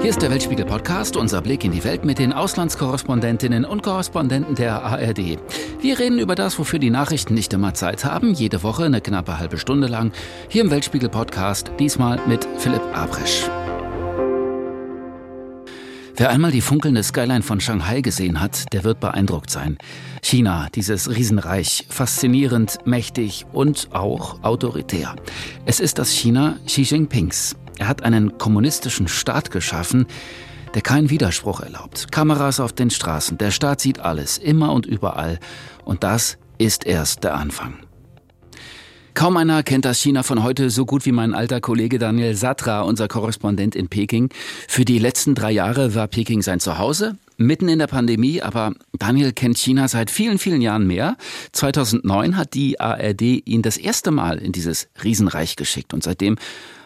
Hier ist der Weltspiegel Podcast, unser Blick in die Welt mit den Auslandskorrespondentinnen und Korrespondenten der ARD. Wir reden über das, wofür die Nachrichten nicht immer Zeit haben, jede Woche eine knappe halbe Stunde lang, hier im Weltspiegel Podcast, diesmal mit Philipp Abresch. Wer einmal die funkelnde Skyline von Shanghai gesehen hat, der wird beeindruckt sein. China, dieses Riesenreich, faszinierend, mächtig und auch autoritär. Es ist das China Xi Jinpings. Er hat einen kommunistischen Staat geschaffen, der keinen Widerspruch erlaubt. Kameras auf den Straßen, der Staat sieht alles, immer und überall. Und das ist erst der Anfang. Kaum einer kennt das China von heute so gut wie mein alter Kollege Daniel Satra, unser Korrespondent in Peking. Für die letzten drei Jahre war Peking sein Zuhause, mitten in der Pandemie, aber Daniel kennt China seit vielen, vielen Jahren mehr. 2009 hat die ARD ihn das erste Mal in dieses Riesenreich geschickt und seitdem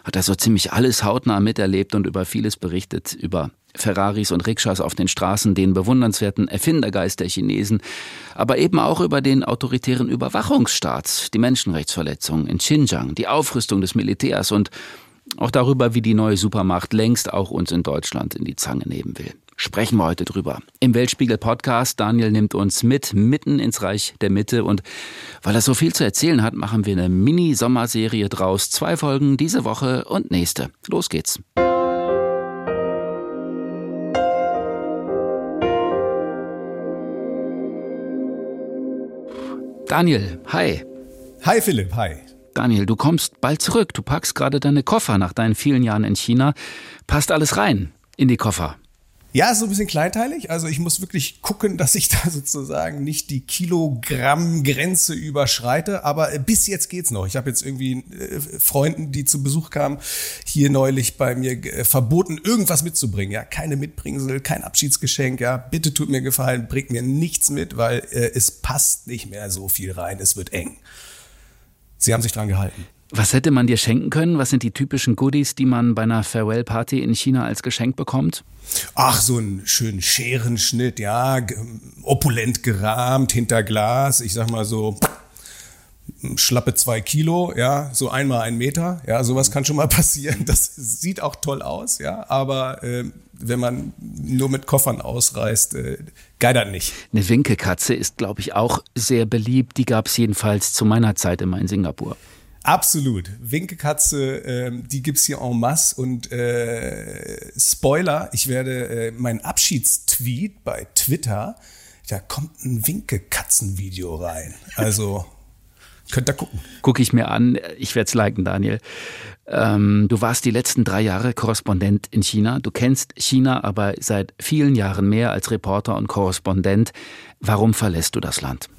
hat er so ziemlich alles hautnah miterlebt und über vieles berichtet, über Ferraris und Rikschas auf den Straßen, den bewundernswerten Erfindergeist der Chinesen, aber eben auch über den autoritären Überwachungsstaat, die Menschenrechtsverletzungen in Xinjiang, die Aufrüstung des Militärs und auch darüber, wie die neue Supermacht längst auch uns in Deutschland in die Zange nehmen will. Sprechen wir heute drüber. Im Weltspiegel Podcast, Daniel nimmt uns mit, mitten ins Reich der Mitte und weil er so viel zu erzählen hat, machen wir eine Mini-Sommerserie draus. Zwei Folgen diese Woche und nächste. Los geht's. Daniel, hi. Hi Philipp, hi. Daniel, du kommst bald zurück. Du packst gerade deine Koffer nach deinen vielen Jahren in China. Passt alles rein in die Koffer? Ja, so ein bisschen kleinteilig. Also ich muss wirklich gucken, dass ich da sozusagen nicht die Kilogramm-Grenze überschreite. Aber bis jetzt geht's noch. Ich habe jetzt irgendwie äh, Freunden, die zu Besuch kamen, hier neulich bei mir äh, verboten, irgendwas mitzubringen. Ja, keine Mitbringsel, kein Abschiedsgeschenk. Ja, bitte tut mir gefallen, bringt mir nichts mit, weil äh, es passt nicht mehr so viel rein. Es wird eng. Sie haben sich dran gehalten. Was hätte man dir schenken können? Was sind die typischen Goodies, die man bei einer Farewell-Party in China als Geschenk bekommt? Ach, so einen schönen Scherenschnitt, ja, opulent gerahmt, hinter Glas, ich sag mal so schlappe zwei Kilo, ja, so einmal ein Meter, ja, sowas kann schon mal passieren. Das sieht auch toll aus, ja, aber äh, wenn man nur mit Koffern ausreist, äh, geidert nicht. Eine Winkekatze ist, glaube ich, auch sehr beliebt. Die gab es jedenfalls zu meiner Zeit immer in Singapur. Absolut. Winkekatze, ähm, die gibt's hier en masse. Und äh, Spoiler, ich werde äh, meinen Abschiedstweet bei Twitter, da kommt ein Winkekatzenvideo rein. Also könnt ihr gucken. Gucke ich mir an. Ich werde es liken, Daniel. Ähm, du warst die letzten drei Jahre Korrespondent in China. Du kennst China aber seit vielen Jahren mehr als Reporter und Korrespondent. Warum verlässt du das Land?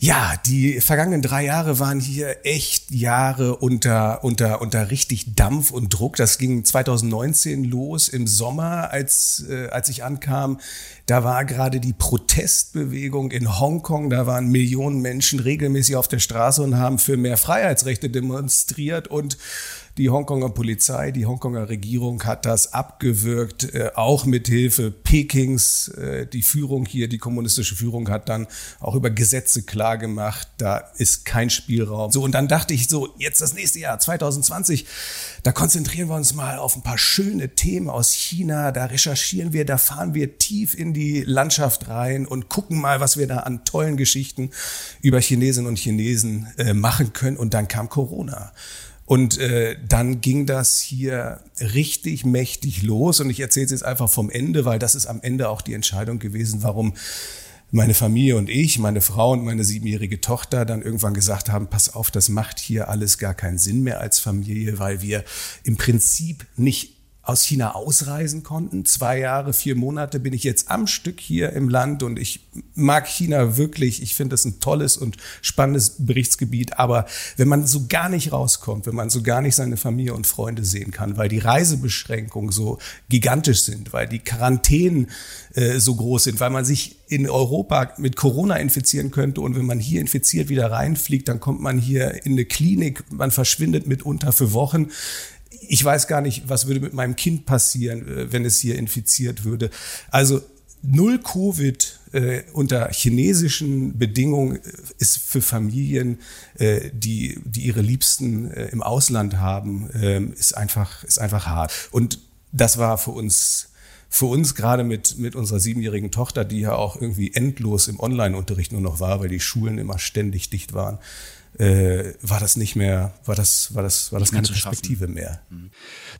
Ja, die vergangenen drei Jahre waren hier echt Jahre unter, unter, unter richtig Dampf und Druck. Das ging 2019 los im Sommer, als, äh, als ich ankam. Da war gerade die Protestbewegung in Hongkong. Da waren Millionen Menschen regelmäßig auf der Straße und haben für mehr Freiheitsrechte demonstriert und die Hongkonger Polizei, die Hongkonger Regierung hat das abgewürgt, äh, auch mit Hilfe Pekings. Äh, die Führung hier, die kommunistische Führung hat dann auch über Gesetze klargemacht, da ist kein Spielraum. So, und dann dachte ich so, jetzt das nächste Jahr, 2020, da konzentrieren wir uns mal auf ein paar schöne Themen aus China, da recherchieren wir, da fahren wir tief in die Landschaft rein und gucken mal, was wir da an tollen Geschichten über Chinesinnen und Chinesen äh, machen können. Und dann kam Corona. Und äh, dann ging das hier richtig mächtig los. Und ich erzähle es jetzt einfach vom Ende, weil das ist am Ende auch die Entscheidung gewesen, warum meine Familie und ich, meine Frau und meine siebenjährige Tochter dann irgendwann gesagt haben, pass auf, das macht hier alles gar keinen Sinn mehr als Familie, weil wir im Prinzip nicht aus China ausreisen konnten. Zwei Jahre, vier Monate bin ich jetzt am Stück hier im Land und ich mag China wirklich. Ich finde es ein tolles und spannendes Berichtsgebiet. Aber wenn man so gar nicht rauskommt, wenn man so gar nicht seine Familie und Freunde sehen kann, weil die Reisebeschränkungen so gigantisch sind, weil die Quarantänen äh, so groß sind, weil man sich in Europa mit Corona infizieren könnte und wenn man hier infiziert wieder reinfliegt, dann kommt man hier in eine Klinik, man verschwindet mitunter für Wochen ich weiß gar nicht, was würde mit meinem Kind passieren, äh, wenn es hier infiziert würde. Also null Covid äh, unter chinesischen Bedingungen äh, ist für Familien, äh, die, die ihre Liebsten äh, im Ausland haben, äh, ist einfach, ist einfach hart. Und das war für uns für uns gerade mit, mit unserer siebenjährigen Tochter, die ja auch irgendwie endlos im Online-Unterricht nur noch war, weil die Schulen immer ständig dicht waren, äh, war das nicht mehr, war das, war das, war das keine Perspektive schaffen. mehr. Mhm.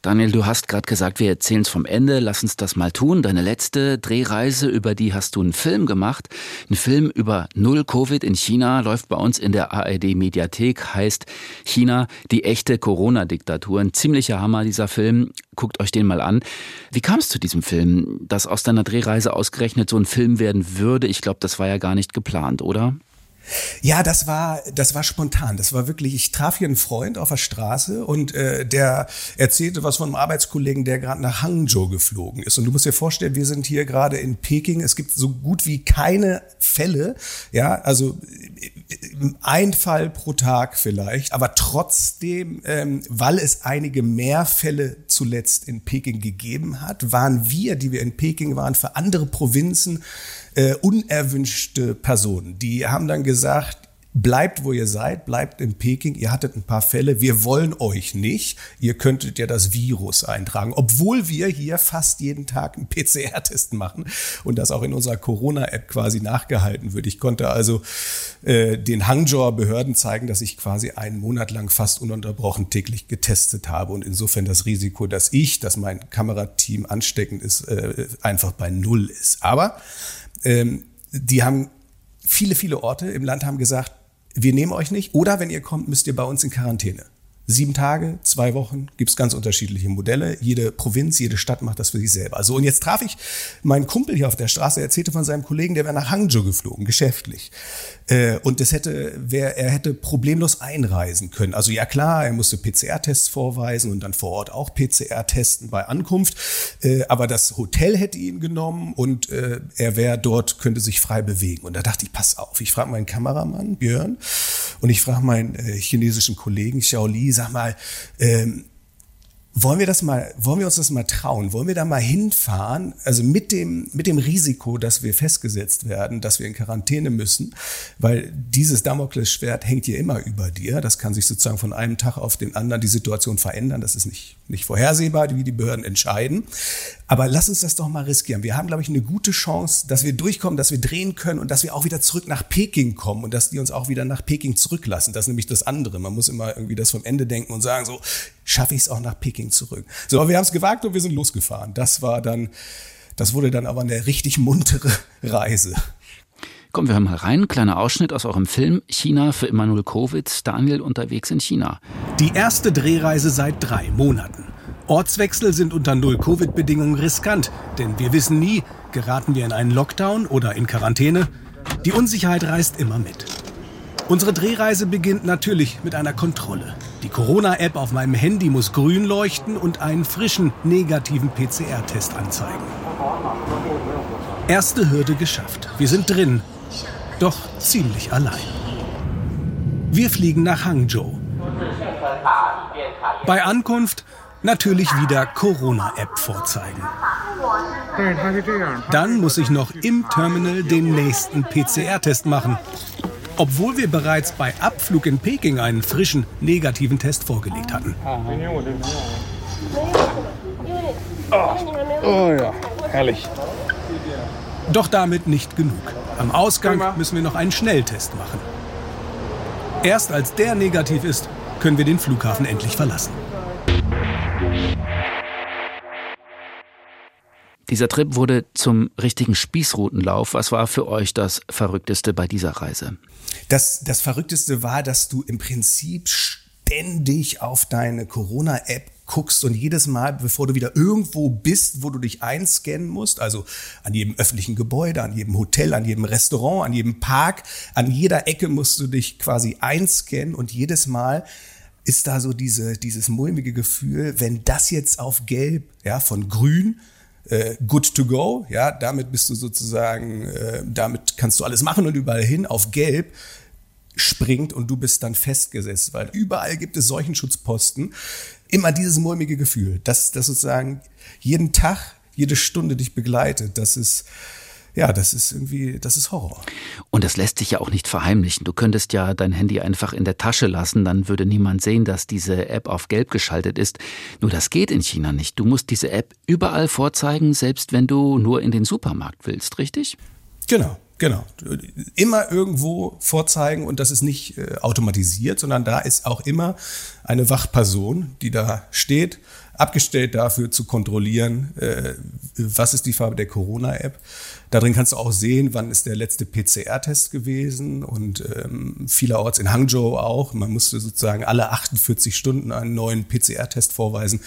Daniel, du hast gerade gesagt, wir erzählen es vom Ende, lass uns das mal tun. Deine letzte Drehreise, über die hast du einen Film gemacht. Ein Film über Null Covid in China läuft bei uns in der ARD Mediathek, heißt China, die echte Corona-Diktatur. Ein ziemlicher Hammer, dieser Film. Guckt euch den mal an. Wie kam es zu diesem Film, dass aus deiner Drehreise ausgerechnet so ein Film werden würde? Ich glaube, das war ja gar nicht geplant, oder? Ja, das war, das war spontan. Das war wirklich, ich traf hier einen Freund auf der Straße und äh, der erzählte was von einem Arbeitskollegen, der gerade nach Hangzhou geflogen ist. Und du musst dir vorstellen, wir sind hier gerade in Peking. Es gibt so gut wie keine Fälle. Ja, also ein Fall pro Tag vielleicht, aber trotzdem, ähm, weil es einige mehr Fälle zuletzt in Peking gegeben hat, waren wir, die wir in Peking waren, für andere Provinzen äh, unerwünschte Personen. Die haben dann gesagt, bleibt, wo ihr seid, bleibt in Peking. Ihr hattet ein paar Fälle. Wir wollen euch nicht. Ihr könntet ja das Virus eintragen, obwohl wir hier fast jeden Tag einen PCR-Test machen und das auch in unserer Corona-App quasi nachgehalten wird. Ich konnte also äh, den Hangzhouer Behörden zeigen, dass ich quasi einen Monat lang fast ununterbrochen täglich getestet habe und insofern das Risiko, dass ich, dass mein Kamerateam ansteckend ist, äh, einfach bei Null ist. Aber ähm, die haben viele, viele Orte im Land haben gesagt, wir nehmen euch nicht oder wenn ihr kommt, müsst ihr bei uns in Quarantäne. Sieben Tage, zwei Wochen, gibt's ganz unterschiedliche Modelle. Jede Provinz, jede Stadt macht das für sich selber. So, und jetzt traf ich meinen Kumpel hier auf der Straße, er erzählte von seinem Kollegen, der wäre nach Hangzhou geflogen, geschäftlich. Äh, und das hätte, wär, er hätte problemlos einreisen können. Also ja klar, er musste PCR-Tests vorweisen und dann vor Ort auch PCR testen bei Ankunft. Äh, aber das Hotel hätte ihn genommen und äh, er wäre dort, könnte sich frei bewegen. Und da dachte ich, pass auf, ich frage meinen Kameramann, Björn, und ich frage meinen chinesischen Kollegen Xiao Li, sag mal, ähm, wollen wir das mal, wollen wir uns das mal trauen? Wollen wir da mal hinfahren? Also mit dem, mit dem Risiko, dass wir festgesetzt werden, dass wir in Quarantäne müssen, weil dieses Damoklesschwert hängt hier immer über dir. Das kann sich sozusagen von einem Tag auf den anderen die Situation verändern. Das ist nicht, nicht vorhersehbar, wie die Behörden entscheiden. Aber lass uns das doch mal riskieren. Wir haben, glaube ich, eine gute Chance, dass wir durchkommen, dass wir drehen können und dass wir auch wieder zurück nach Peking kommen und dass die uns auch wieder nach Peking zurücklassen. Das ist nämlich das andere. Man muss immer irgendwie das vom Ende denken und sagen, so schaffe ich es auch nach Peking zurück. So, aber wir haben es gewagt und wir sind losgefahren. Das war dann, das wurde dann aber eine richtig muntere Reise. Kommen wir hören mal rein. Kleiner Ausschnitt aus eurem Film China für Immanuel Covid. Daniel unterwegs in China. Die erste Drehreise seit drei Monaten. Ortswechsel sind unter Null-Covid-Bedingungen riskant, denn wir wissen nie, geraten wir in einen Lockdown oder in Quarantäne. Die Unsicherheit reißt immer mit. Unsere Drehreise beginnt natürlich mit einer Kontrolle. Die Corona-App auf meinem Handy muss grün leuchten und einen frischen, negativen PCR-Test anzeigen. Erste Hürde geschafft. Wir sind drin, doch ziemlich allein. Wir fliegen nach Hangzhou. Bei Ankunft natürlich wieder Corona-App vorzeigen. Dann muss ich noch im Terminal den nächsten PCR-Test machen. Obwohl wir bereits bei Abflug in Peking einen frischen negativen Test vorgelegt hatten. Oh, oh ja, herrlich. Doch damit nicht genug. Am Ausgang müssen wir noch einen Schnelltest machen. Erst als der negativ ist, können wir den Flughafen endlich verlassen. Dieser Trip wurde zum richtigen Spießrutenlauf. Was war für euch das Verrückteste bei dieser Reise? Das, das Verrückteste war, dass du im Prinzip ständig auf deine Corona-App guckst und jedes Mal, bevor du wieder irgendwo bist, wo du dich einscannen musst, also an jedem öffentlichen Gebäude, an jedem Hotel, an jedem Restaurant, an jedem Park, an jeder Ecke musst du dich quasi einscannen und jedes Mal ist da so diese, dieses mulmige Gefühl, wenn das jetzt auf gelb, ja, von grün, äh, good to go, ja, damit bist du sozusagen, äh, damit kannst du alles machen und überall hin, auf gelb springt und du bist dann festgesetzt, weil überall gibt es solchen Schutzposten. Immer dieses mulmige Gefühl, dass, dass sozusagen jeden Tag, jede Stunde dich begleitet, das ist, ja, das ist irgendwie, das ist Horror. Und das lässt sich ja auch nicht verheimlichen. Du könntest ja dein Handy einfach in der Tasche lassen, dann würde niemand sehen, dass diese App auf gelb geschaltet ist. Nur das geht in China nicht. Du musst diese App überall vorzeigen, selbst wenn du nur in den Supermarkt willst, richtig? Genau. Genau. Immer irgendwo vorzeigen und das ist nicht äh, automatisiert, sondern da ist auch immer eine Wachperson, die da steht, abgestellt dafür zu kontrollieren, äh, was ist die Farbe der Corona-App. Darin kannst du auch sehen, wann ist der letzte PCR-Test gewesen und ähm, vielerorts in Hangzhou auch. Man musste sozusagen alle 48 Stunden einen neuen PCR-Test vorweisen.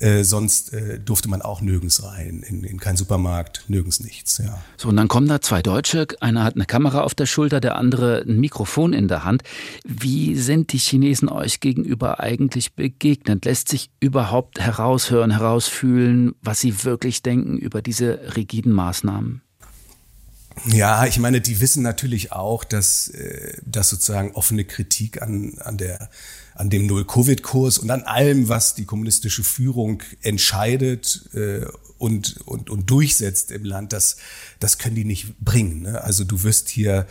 Äh, sonst äh, durfte man auch nirgends rein, in, in keinen Supermarkt, nirgends nichts. Ja. So, und dann kommen da zwei Deutsche, einer hat eine Kamera auf der Schulter, der andere ein Mikrofon in der Hand. Wie sind die Chinesen euch gegenüber eigentlich begegnet? Lässt sich überhaupt heraushören, herausfühlen, was sie wirklich denken über diese rigiden Maßnahmen? Ja, ich meine, die wissen natürlich auch, dass, äh, dass sozusagen offene Kritik an, an der an dem Null-Covid-Kurs und an allem, was die kommunistische Führung entscheidet äh, und, und, und durchsetzt im Land, das, das können die nicht bringen. Ne? Also du wirst hier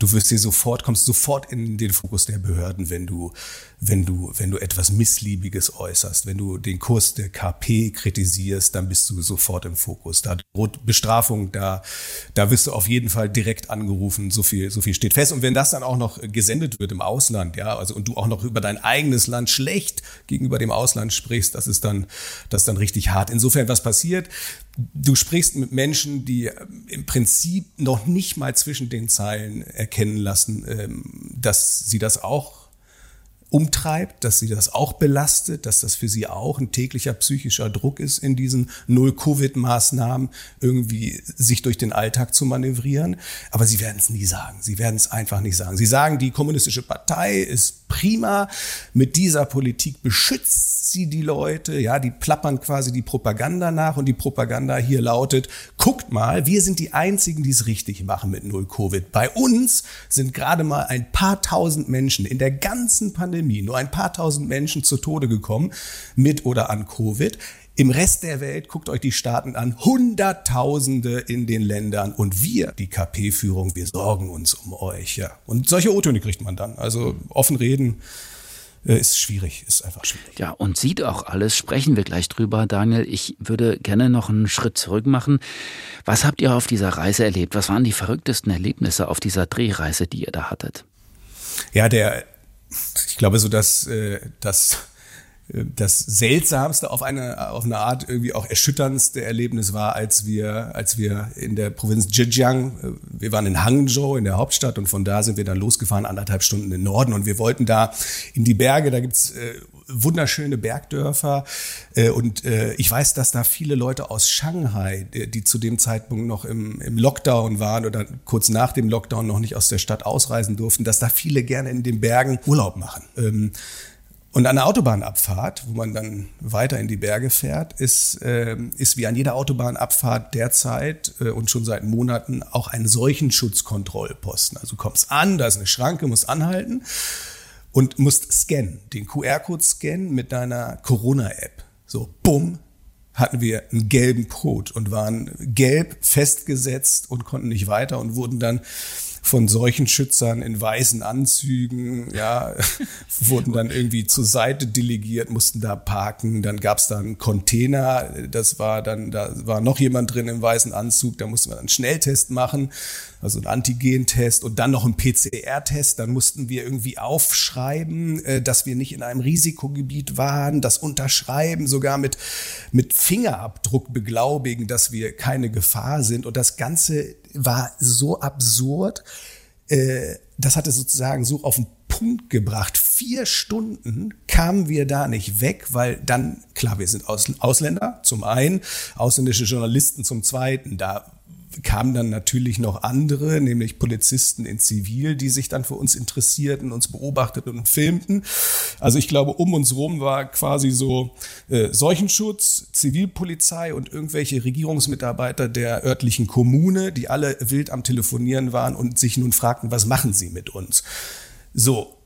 du wirst hier sofort, kommst sofort in den Fokus der Behörden, wenn du, wenn du, wenn du etwas Missliebiges äußerst. Wenn du den Kurs der KP kritisierst, dann bist du sofort im Fokus. Da droht Bestrafung, da, da wirst du auf jeden Fall direkt angerufen. So viel, so viel steht fest. Und wenn das dann auch noch gesendet wird im Ausland, ja, also, und du auch noch über dein eigenes Land schlecht gegenüber dem Ausland sprichst, das ist dann, das ist dann richtig hart. Insofern, was passiert? Du sprichst mit Menschen, die ähm, im Prinzip noch nicht mal zwischen den Zeilen erkennen lassen, ähm, dass sie das auch umtreibt, dass sie das auch belastet, dass das für sie auch ein täglicher psychischer Druck ist, in diesen Null-Covid-Maßnahmen irgendwie sich durch den Alltag zu manövrieren. Aber sie werden es nie sagen. Sie werden es einfach nicht sagen. Sie sagen, die kommunistische Partei ist prima. Mit dieser Politik beschützt sie die Leute. Ja, die plappern quasi die Propaganda nach und die Propaganda hier lautet, guckt mal, wir sind die einzigen, die es richtig machen mit Null-Covid. Bei uns sind gerade mal ein paar tausend Menschen in der ganzen Pandemie Pandemie nur ein paar tausend Menschen zu Tode gekommen, mit oder an Covid. Im Rest der Welt, guckt euch die Staaten an, Hunderttausende in den Ländern und wir, die KP-Führung, wir sorgen uns um euch. Ja. Und solche O-Töne kriegt man dann. Also offen reden äh, ist schwierig, ist einfach schwierig. Ja, und sieht auch alles, sprechen wir gleich drüber, Daniel. Ich würde gerne noch einen Schritt zurück machen. Was habt ihr auf dieser Reise erlebt? Was waren die verrücktesten Erlebnisse auf dieser Drehreise, die ihr da hattet? Ja, der ich glaube so, dass äh, das äh, das seltsamste auf eine auf eine Art irgendwie auch erschütterndste Erlebnis war, als wir als wir in der Provinz Zhejiang, äh, wir waren in Hangzhou in der Hauptstadt und von da sind wir dann losgefahren anderthalb Stunden in den Norden und wir wollten da in die Berge. Da gibt's äh, wunderschöne Bergdörfer. Äh, und äh, ich weiß, dass da viele Leute aus Shanghai, die zu dem Zeitpunkt noch im, im Lockdown waren oder kurz nach dem Lockdown noch nicht aus der Stadt ausreisen durften, dass da viele gerne in den Bergen Urlaub machen. Ähm, und an der Autobahnabfahrt, wo man dann weiter in die Berge fährt, ist, äh, ist wie an jeder Autobahnabfahrt derzeit äh, und schon seit Monaten auch ein Seuchenschutzkontrollposten. Also kommst an, da ist eine Schranke, musst anhalten und musst scannen, den QR-Code scannen mit deiner Corona-App. So, bumm, hatten wir einen gelben Code und waren gelb festgesetzt und konnten nicht weiter und wurden dann von solchen Schützern in weißen Anzügen, ja, wurden dann irgendwie zur Seite delegiert, mussten da parken. Dann gab es da einen Container, das war dann, da war noch jemand drin im weißen Anzug, da mussten wir einen Schnelltest machen, also einen Antigentest und dann noch einen PCR-Test. Dann mussten wir irgendwie aufschreiben, äh, dass wir nicht in einem Risikogebiet waren, das unterschreiben, sogar mit, mit Fingerabdruck beglaubigen, dass wir keine Gefahr sind. Und das Ganze war so absurd. Äh, das hatte sozusagen so auf den Punkt gebracht. Vier Stunden kamen wir da nicht weg, weil dann, klar, wir sind Ausländer zum einen, ausländische Journalisten zum zweiten. Da kamen dann natürlich noch andere, nämlich Polizisten in Zivil, die sich dann für uns interessierten, uns beobachteten und filmten. Also ich glaube, um uns rum war quasi so äh, Seuchenschutz, Zivilpolizei und irgendwelche Regierungsmitarbeiter der örtlichen Kommune, die alle wild am Telefonieren waren und sich nun fragten, was machen sie mit uns? So,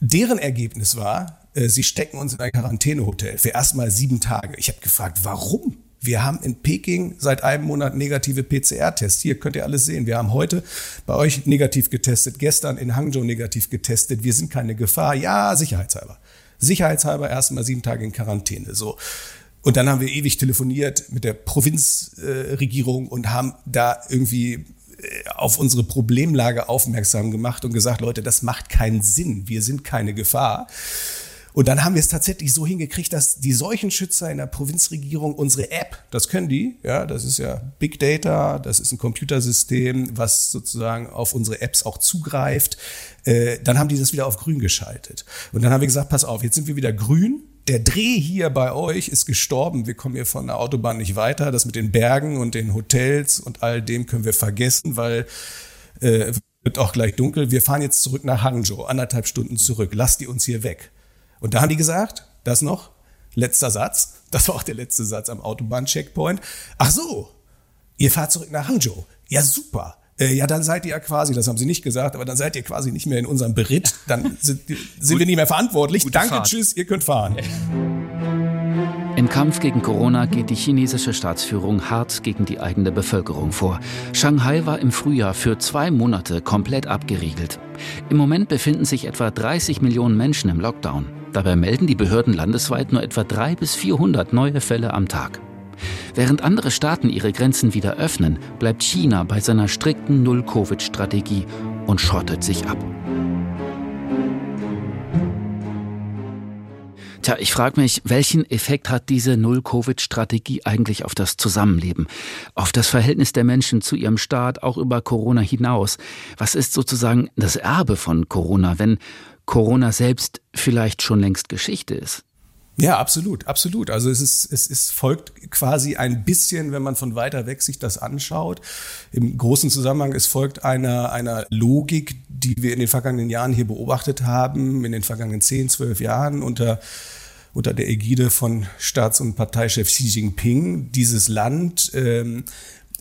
deren Ergebnis war, äh, sie stecken uns in ein Quarantänehotel für erstmal sieben Tage. Ich habe gefragt, warum? Wir haben in Peking seit einem Monat negative PCR-Tests. Hier könnt ihr alles sehen. Wir haben heute bei euch negativ getestet, gestern in Hangzhou negativ getestet. Wir sind keine Gefahr. Ja, sicherheitshalber. Sicherheitshalber erstmal sieben Tage in Quarantäne. So. Und dann haben wir ewig telefoniert mit der Provinzregierung äh, und haben da irgendwie äh, auf unsere Problemlage aufmerksam gemacht und gesagt, Leute, das macht keinen Sinn. Wir sind keine Gefahr. Und dann haben wir es tatsächlich so hingekriegt, dass die Seuchenschützer in der Provinzregierung unsere App, das können die, ja, das ist ja Big Data, das ist ein Computersystem, was sozusagen auf unsere Apps auch zugreift. Äh, dann haben die das wieder auf grün geschaltet. Und dann haben wir gesagt, pass auf, jetzt sind wir wieder grün. Der Dreh hier bei euch ist gestorben. Wir kommen hier von der Autobahn nicht weiter. Das mit den Bergen und den Hotels und all dem können wir vergessen, weil äh, wird auch gleich dunkel. Wir fahren jetzt zurück nach Hangzhou, anderthalb Stunden zurück. Lasst die uns hier weg. Und da haben die gesagt, das noch, letzter Satz, das war auch der letzte Satz am Autobahn-Checkpoint. Ach so, ihr fahrt zurück nach Hangzhou. Ja, super. Äh, ja, dann seid ihr ja quasi, das haben sie nicht gesagt, aber dann seid ihr quasi nicht mehr in unserem Beritt. Dann sind, sind wir nicht mehr verantwortlich. Danke, Fahrt. tschüss, ihr könnt fahren. Im Kampf gegen Corona geht die chinesische Staatsführung hart gegen die eigene Bevölkerung vor. Shanghai war im Frühjahr für zwei Monate komplett abgeriegelt. Im Moment befinden sich etwa 30 Millionen Menschen im Lockdown. Dabei melden die Behörden landesweit nur etwa 300 bis 400 neue Fälle am Tag. Während andere Staaten ihre Grenzen wieder öffnen, bleibt China bei seiner strikten Null-Covid-Strategie und schottet sich ab. Tja, ich frage mich, welchen Effekt hat diese Null-Covid-Strategie eigentlich auf das Zusammenleben, auf das Verhältnis der Menschen zu ihrem Staat, auch über Corona hinaus? Was ist sozusagen das Erbe von Corona, wenn Corona selbst vielleicht schon längst Geschichte ist? Ja, absolut, absolut. Also es ist, es ist folgt quasi ein bisschen, wenn man von weiter weg sich das anschaut. Im großen Zusammenhang, es folgt einer, einer Logik, die wir in den vergangenen Jahren hier beobachtet haben, in den vergangenen zehn, zwölf Jahren unter unter der Ägide von Staats- und Parteichef Xi Jinping dieses Land ähm,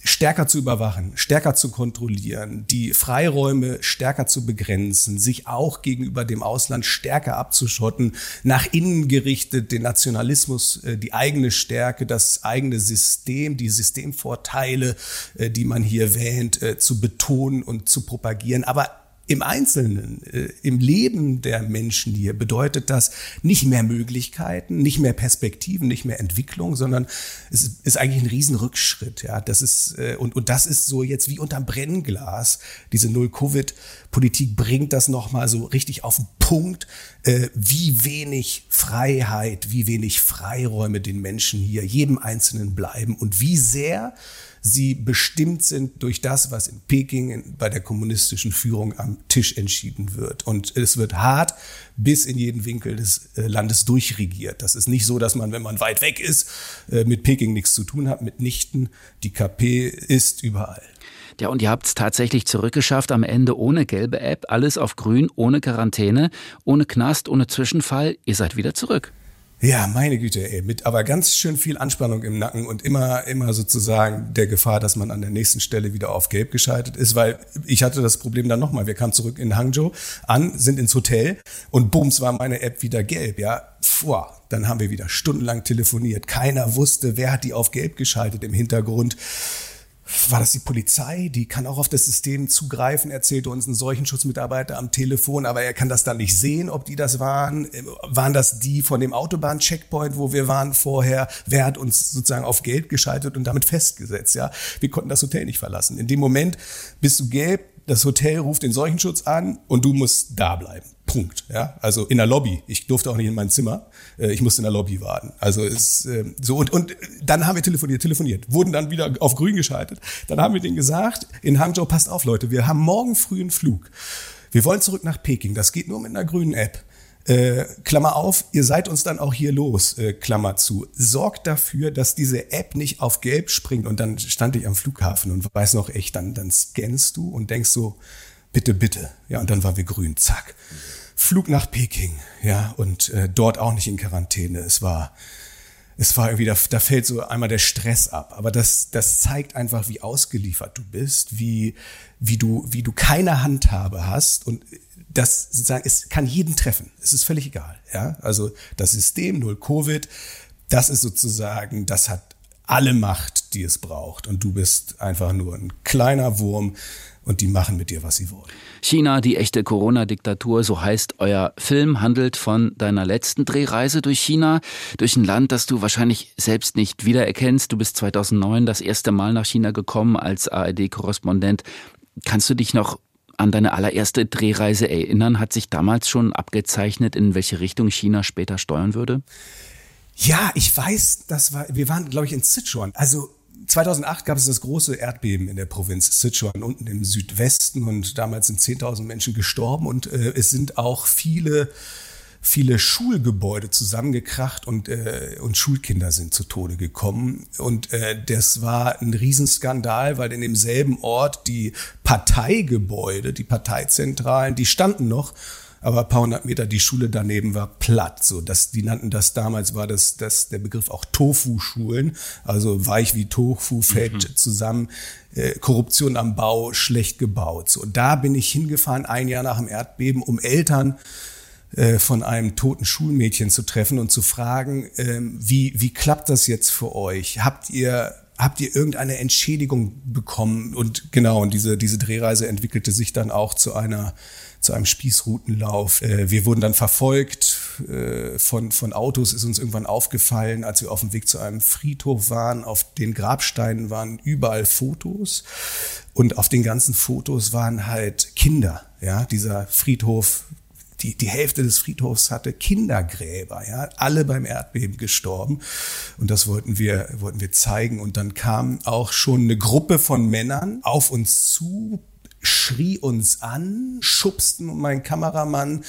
stärker zu überwachen, stärker zu kontrollieren, die Freiräume stärker zu begrenzen, sich auch gegenüber dem Ausland stärker abzuschotten, nach innen gerichtet den Nationalismus, äh, die eigene Stärke, das eigene System, die Systemvorteile, äh, die man hier wähnt, äh, zu betonen und zu propagieren, aber im Einzelnen, äh, im Leben der Menschen hier bedeutet das nicht mehr Möglichkeiten, nicht mehr Perspektiven, nicht mehr Entwicklung, sondern es ist eigentlich ein Riesenrückschritt. Ja, das ist äh, und und das ist so jetzt wie unterm Brennglas. Diese Null-Covid-Politik bringt das noch mal so richtig auf den Punkt, äh, wie wenig Freiheit, wie wenig Freiräume den Menschen hier, jedem Einzelnen bleiben und wie sehr sie bestimmt sind durch das, was in Peking bei der kommunistischen Führung am Tisch entschieden wird. Und es wird hart bis in jeden Winkel des äh, Landes durchregiert. Das ist nicht so, dass man, wenn man weit weg ist, äh, mit Peking nichts zu tun hat, mitnichten. Die KP ist überall. Ja, und ihr habt es tatsächlich zurückgeschafft, am Ende ohne gelbe App, alles auf grün, ohne Quarantäne, ohne Knast, ohne Zwischenfall. Ihr seid wieder zurück. Ja, meine Güte, ey, mit aber ganz schön viel Anspannung im Nacken und immer, immer sozusagen der Gefahr, dass man an der nächsten Stelle wieder auf Gelb geschaltet ist, weil ich hatte das Problem dann nochmal. Wir kamen zurück in Hangzhou an, sind ins Hotel und bums war meine App wieder gelb, ja. Puh, dann haben wir wieder stundenlang telefoniert. Keiner wusste, wer hat die auf Gelb geschaltet im Hintergrund war das die Polizei, die kann auch auf das System zugreifen, erzählte uns ein Seuchenschutzmitarbeiter am Telefon, aber er kann das dann nicht sehen, ob die das waren. Waren das die von dem Autobahn-Checkpoint, wo wir waren vorher? Wer hat uns sozusagen auf Geld geschaltet und damit festgesetzt? Ja, wir konnten das Hotel nicht verlassen. In dem Moment bist du gelb, das Hotel ruft den Seuchenschutz an und du musst da bleiben. Punkt. Ja, also in der Lobby. Ich durfte auch nicht in mein Zimmer. Äh, ich musste in der Lobby warten. Also ist äh, so und und dann haben wir telefoniert, telefoniert, wurden dann wieder auf Grün geschaltet. Dann haben wir denen gesagt: In Hangzhou passt auf, Leute, wir haben morgen früh einen Flug. Wir wollen zurück nach Peking. Das geht nur mit einer grünen App. Äh, Klammer auf, ihr seid uns dann auch hier los, äh, Klammer zu. Sorgt dafür, dass diese App nicht auf gelb springt und dann stand ich am Flughafen und weiß noch echt, dann, dann scannst du und denkst so, bitte, bitte. Ja, und dann waren wir grün, zack. Flug nach Peking, ja, und äh, dort auch nicht in Quarantäne. Es war, es war irgendwie, da, da fällt so einmal der Stress ab. Aber das, das zeigt einfach, wie ausgeliefert du bist, wie, wie du, wie du keine Handhabe hast und das sozusagen, es kann jeden treffen. Es ist völlig egal. Ja, also das System Null Covid, das ist sozusagen, das hat alle Macht, die es braucht. Und du bist einfach nur ein kleiner Wurm und die machen mit dir, was sie wollen. China, die echte Corona-Diktatur, so heißt euer Film, handelt von deiner letzten Drehreise durch China, durch ein Land, das du wahrscheinlich selbst nicht wiedererkennst. Du bist 2009 das erste Mal nach China gekommen als ARD-Korrespondent. Kannst du dich noch an deine allererste Drehreise erinnern? Hat sich damals schon abgezeichnet, in welche Richtung China später steuern würde? Ja, ich weiß, das war, wir waren, glaube ich, in Sichuan. Also 2008 gab es das große Erdbeben in der Provinz Sichuan unten im Südwesten und damals sind 10.000 Menschen gestorben und äh, es sind auch viele viele Schulgebäude zusammengekracht und, äh, und Schulkinder sind zu Tode gekommen. Und äh, das war ein Riesenskandal, weil in demselben Ort die Parteigebäude, die Parteizentralen, die standen noch aber ein paar hundert Meter die Schule daneben war platt. So, das, die nannten das damals war das, das der Begriff auch Tofu-Schulen, also weich wie Tofu, Fett mhm. zusammen, äh, Korruption am Bau, schlecht gebaut. So, und da bin ich hingefahren ein Jahr nach dem Erdbeben, um Eltern von einem toten Schulmädchen zu treffen und zu fragen, ähm, wie, wie klappt das jetzt für euch? Habt ihr habt ihr irgendeine Entschädigung bekommen? Und genau, und diese, diese Drehreise entwickelte sich dann auch zu einer zu einem Spießrutenlauf. Äh, wir wurden dann verfolgt äh, von, von Autos, ist uns irgendwann aufgefallen, als wir auf dem Weg zu einem Friedhof waren. Auf den Grabsteinen waren überall Fotos und auf den ganzen Fotos waren halt Kinder. Ja, dieser Friedhof die, die Hälfte des Friedhofs hatte Kindergräber, ja, alle beim Erdbeben gestorben. Und das wollten wir, wollten wir zeigen. Und dann kam auch schon eine Gruppe von Männern auf uns zu, schrie uns an, schubsten meinen Kameramann,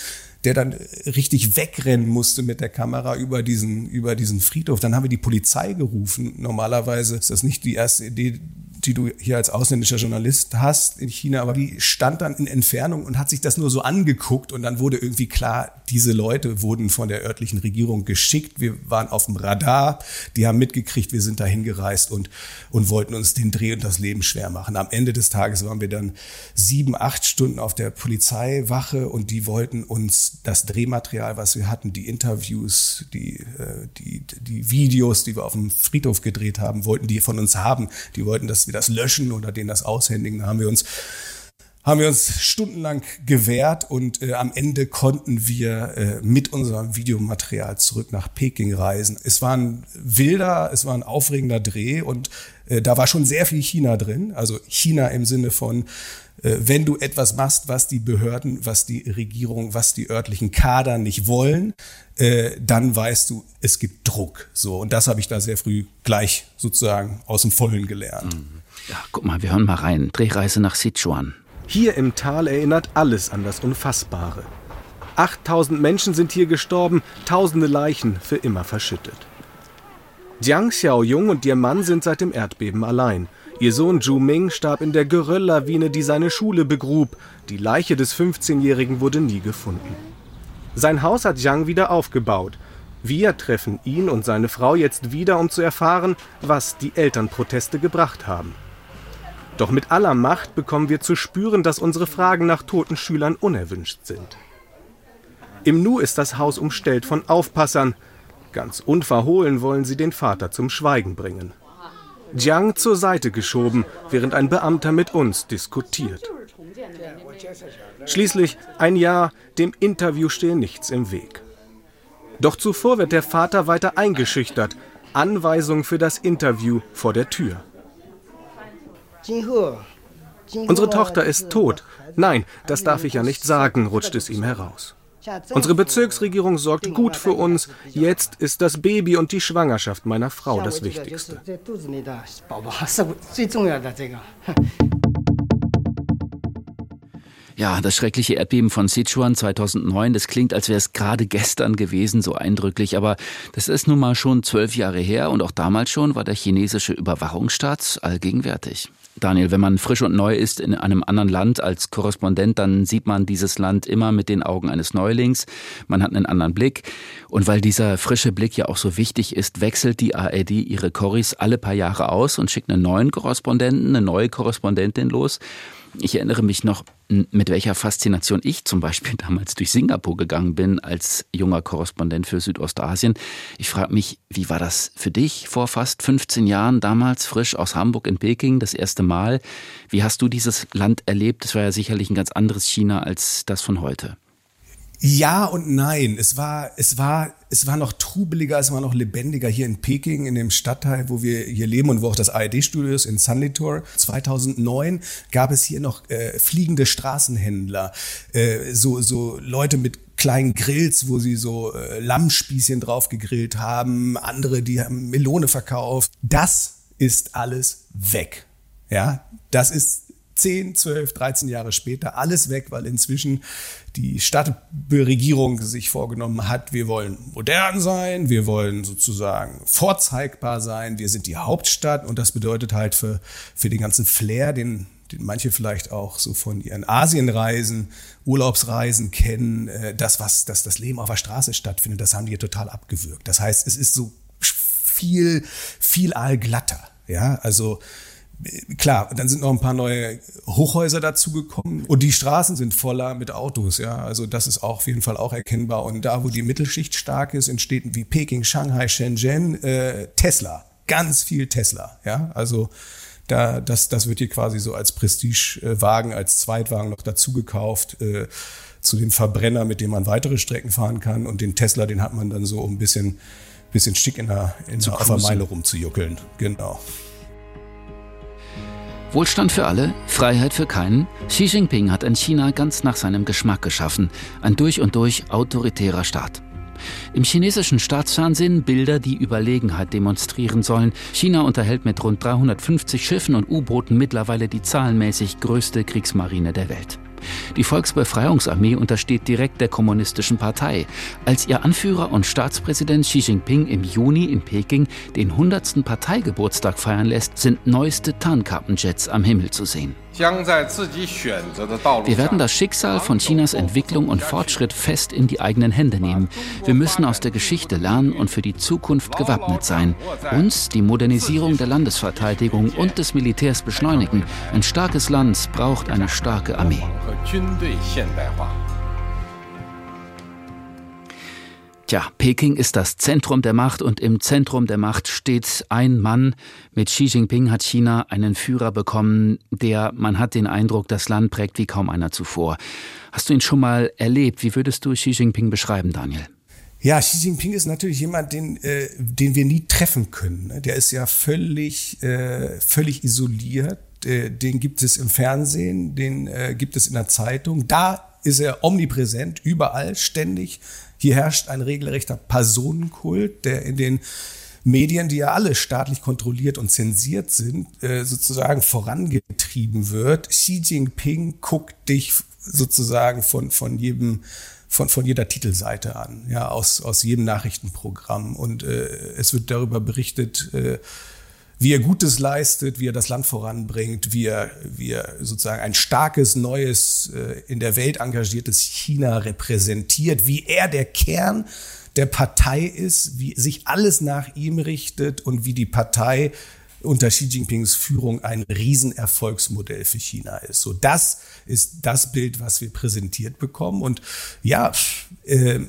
der dann richtig wegrennen musste mit der Kamera über diesen, über diesen Friedhof. Dann haben wir die Polizei gerufen. Normalerweise ist das nicht die erste Idee, die du hier als ausländischer Journalist hast in China, aber die stand dann in Entfernung und hat sich das nur so angeguckt und dann wurde irgendwie klar, diese Leute wurden von der örtlichen Regierung geschickt. Wir waren auf dem Radar, die haben mitgekriegt, wir sind dahin gereist und, und wollten uns den Dreh und das Leben schwer machen. Am Ende des Tages waren wir dann sieben, acht Stunden auf der Polizeiwache und die wollten uns das Drehmaterial, was wir hatten, die Interviews, die, äh, die, die Videos, die wir auf dem Friedhof gedreht haben, wollten die von uns haben. Die wollten, dass wir wir das löschen oder denen das aushändigen. Da haben wir uns haben wir uns stundenlang gewehrt und äh, am Ende konnten wir äh, mit unserem Videomaterial zurück nach Peking reisen. Es war ein wilder, es war ein aufregender Dreh und äh, da war schon sehr viel China drin. Also China im Sinne von, äh, wenn du etwas machst, was die Behörden, was die Regierung, was die örtlichen Kader nicht wollen, äh, dann weißt du, es gibt Druck. So und das habe ich da sehr früh gleich sozusagen aus dem Vollen gelernt. Mhm. Ja, guck mal, wir hören mal rein. Drehreise nach Sichuan. Hier im Tal erinnert alles an das Unfassbare. 8000 Menschen sind hier gestorben, tausende Leichen für immer verschüttet. Jiang Xiaojung und ihr Mann sind seit dem Erdbeben allein. Ihr Sohn Zhu Ming starb in der Gerölllawine, die seine Schule begrub. Die Leiche des 15-Jährigen wurde nie gefunden. Sein Haus hat Jiang wieder aufgebaut. Wir treffen ihn und seine Frau jetzt wieder, um zu erfahren, was die Elternproteste gebracht haben. Doch mit aller Macht bekommen wir zu spüren, dass unsere Fragen nach toten Schülern unerwünscht sind. Im Nu ist das Haus umstellt von Aufpassern. Ganz unverhohlen wollen sie den Vater zum Schweigen bringen. Jiang zur Seite geschoben, während ein Beamter mit uns diskutiert. Schließlich ein Ja, dem Interview stehe nichts im Weg. Doch zuvor wird der Vater weiter eingeschüchtert. Anweisung für das Interview vor der Tür. Unsere Tochter ist tot. Nein, das darf ich ja nicht sagen, rutscht es ihm heraus. Unsere Bezirksregierung sorgt gut für uns. Jetzt ist das Baby und die Schwangerschaft meiner Frau das Wichtigste. Ja, das schreckliche Erdbeben von Sichuan 2009, das klingt, als wäre es gerade gestern gewesen, so eindrücklich. Aber das ist nun mal schon zwölf Jahre her und auch damals schon war der chinesische Überwachungsstaat allgegenwärtig. Daniel, wenn man frisch und neu ist in einem anderen Land als Korrespondent, dann sieht man dieses Land immer mit den Augen eines Neulings. Man hat einen anderen Blick. Und weil dieser frische Blick ja auch so wichtig ist, wechselt die ARD ihre Corris alle paar Jahre aus und schickt einen neuen Korrespondenten, eine neue Korrespondentin los. Ich erinnere mich noch, mit welcher Faszination ich zum Beispiel damals durch Singapur gegangen bin als junger Korrespondent für Südostasien. Ich frage mich, wie war das für dich vor fast 15 Jahren, damals frisch aus Hamburg in Peking, das erste Mal? Wie hast du dieses Land erlebt? Es war ja sicherlich ein ganz anderes China als das von heute. Ja und nein. Es war, es war, es war noch trubeliger, es war noch lebendiger hier in Peking, in dem Stadtteil, wo wir hier leben und wo auch das ARD-Studio ist, in Sanlitore. 2009 gab es hier noch äh, fliegende Straßenhändler, äh, so, so Leute mit kleinen Grills, wo sie so äh, Lammspießchen drauf gegrillt haben, andere, die haben Melone verkauft. Das ist alles weg. Ja, das ist 10, 12, 13 Jahre später alles weg, weil inzwischen die Stadtregierung sich vorgenommen hat, wir wollen modern sein, wir wollen sozusagen vorzeigbar sein, wir sind die Hauptstadt und das bedeutet halt für, für den ganzen Flair, den, den manche vielleicht auch so von ihren Asienreisen, Urlaubsreisen kennen, äh, das, was das, das Leben auf der Straße stattfindet, das haben die total abgewürgt. Das heißt, es ist so viel, viel allglatter. Ja, also klar, dann sind noch ein paar neue Hochhäuser dazugekommen und die Straßen sind voller mit Autos, ja. Also das ist auch auf jeden Fall auch erkennbar. Und da, wo die Mittelschicht stark ist, in Städten wie Peking, Shanghai, Shenzhen, äh, Tesla, ganz viel Tesla, ja. Also da, das, das wird hier quasi so als Prestigewagen, als Zweitwagen noch dazugekauft. Äh, zu dem Verbrenner, mit dem man weitere Strecken fahren kann. Und den Tesla, den hat man dann so, um ein bisschen, bisschen schick in der, in der Meile rumzujuckeln. Genau. Wohlstand für alle, Freiheit für keinen. Xi Jinping hat ein China ganz nach seinem Geschmack geschaffen. Ein durch und durch autoritärer Staat. Im chinesischen Staatsfernsehen Bilder, die Überlegenheit demonstrieren sollen. China unterhält mit rund 350 Schiffen und U-Booten mittlerweile die zahlenmäßig größte Kriegsmarine der Welt. Die Volksbefreiungsarmee untersteht direkt der Kommunistischen Partei. Als ihr Anführer und Staatspräsident Xi Jinping im Juni in Peking den 100. Parteigeburtstag feiern lässt, sind neueste Tarnkappenjets am Himmel zu sehen. Wir werden das Schicksal von Chinas Entwicklung und Fortschritt fest in die eigenen Hände nehmen. Wir müssen aus der Geschichte lernen und für die Zukunft gewappnet sein. Uns die Modernisierung der Landesverteidigung und des Militärs beschleunigen. Ein starkes Land braucht eine starke Armee. Tja, Peking ist das Zentrum der Macht und im Zentrum der Macht steht ein Mann. Mit Xi Jinping hat China einen Führer bekommen, der, man hat den Eindruck, das Land prägt wie kaum einer zuvor. Hast du ihn schon mal erlebt? Wie würdest du Xi Jinping beschreiben, Daniel? Ja, Xi Jinping ist natürlich jemand, den, äh, den wir nie treffen können. Ne? Der ist ja völlig, äh, völlig isoliert. Äh, den gibt es im Fernsehen, den äh, gibt es in der Zeitung. Da ist er omnipräsent, überall, ständig. Hier herrscht ein regelrechter Personenkult, der in den Medien, die ja alle staatlich kontrolliert und zensiert sind, äh, sozusagen vorangetrieben wird. Xi Jinping guckt dich sozusagen von, von jedem von, von jeder Titelseite an, ja, aus, aus jedem Nachrichtenprogramm. Und äh, es wird darüber berichtet, äh, wie er Gutes leistet, wie er das Land voranbringt, wie er, wie er sozusagen ein starkes, neues, äh, in der Welt engagiertes China repräsentiert, wie er der Kern der Partei ist, wie sich alles nach ihm richtet und wie die Partei unter Xi Jinpings Führung ein Riesenerfolgsmodell für China ist. So, das ist das Bild, was wir präsentiert bekommen. Und ja, äh,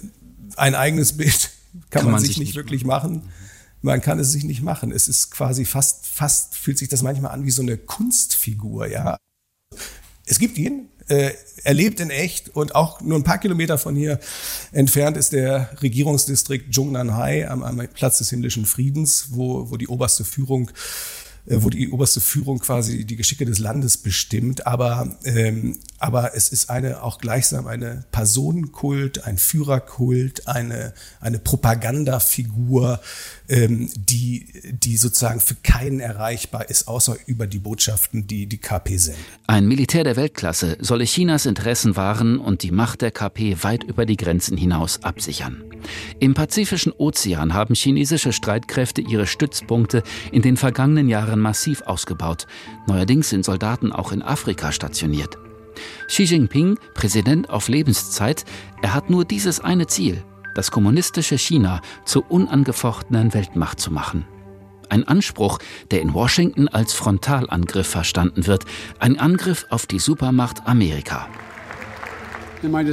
ein eigenes Bild kann, kann man, man, sich, nicht wirklich machen. machen man kann es sich nicht machen. Es ist quasi fast, fast fühlt sich das manchmal an wie so eine Kunstfigur, ja. Es gibt ihn, äh, er lebt in echt und auch nur ein paar Kilometer von hier entfernt ist der Regierungsdistrikt Zhongnanhai am, am Platz des himmlischen Friedens, wo, wo die oberste Führung wo die oberste Führung quasi die Geschicke des Landes bestimmt. Aber, ähm, aber es ist eine auch gleichsam eine Personenkult, ein Führerkult, eine, eine Propagandafigur, ähm, die, die sozusagen für keinen erreichbar ist, außer über die Botschaften, die die KP sendet. Ein Militär der Weltklasse solle Chinas Interessen wahren und die Macht der KP weit über die Grenzen hinaus absichern. Im Pazifischen Ozean haben chinesische Streitkräfte ihre Stützpunkte in den vergangenen Jahren massiv ausgebaut. Neuerdings sind Soldaten auch in Afrika stationiert. Xi Jinping, Präsident auf Lebenszeit, er hat nur dieses eine Ziel, das kommunistische China zur unangefochtenen Weltmacht zu machen. Ein Anspruch, der in Washington als Frontalangriff verstanden wird. Ein Angriff auf die Supermacht Amerika. In meinen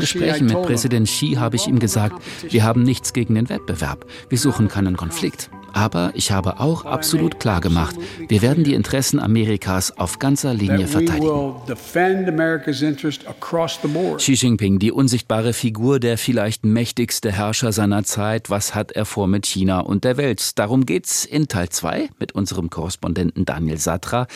Gesprächen mit Präsident Xi habe ich ihm gesagt, wir haben nichts gegen den Wettbewerb. Wir suchen keinen Konflikt. Aber ich habe auch absolut klar gemacht, wir werden die Interessen Amerikas auf ganzer Linie verteidigen. Xi Jinping, die unsichtbare Figur, der vielleicht mächtigste Herrscher seiner Zeit. Was hat er vor mit China und der Welt? Darum geht's in Teil 2 mit unserem Korrespondenten Daniel Satra.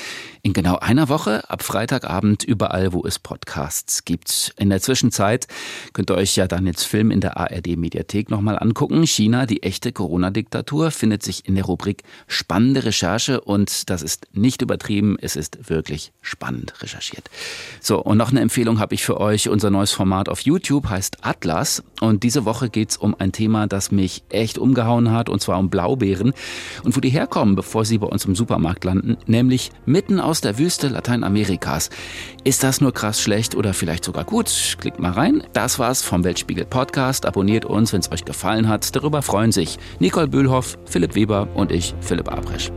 In genau einer Woche, ab Freitagabend, überall, wo es Podcasts gibt. In der Zwischenzeit könnt ihr euch ja Daniels Film in der ARD-Mediathek nochmal angucken. China, die echte Corona-Diktatur, findet sich in der Rubrik Spannende Recherche und das ist nicht übertrieben, es ist wirklich spannend recherchiert. So, und noch eine Empfehlung habe ich für euch. Unser neues Format auf YouTube heißt Atlas und diese Woche geht es um ein Thema, das mich echt umgehauen hat und zwar um Blaubeeren und wo die herkommen, bevor sie bei uns im Supermarkt landen, nämlich mitten aus der Wüste Lateinamerikas. Ist das nur krass schlecht oder vielleicht sogar gut? Klickt mal rein. Das war's vom Weltspiegel Podcast. Abonniert uns, wenn es euch gefallen hat. Darüber freuen sich Nicole Bühlhoff, Philipp Weber und ich, Philipp Abrisch.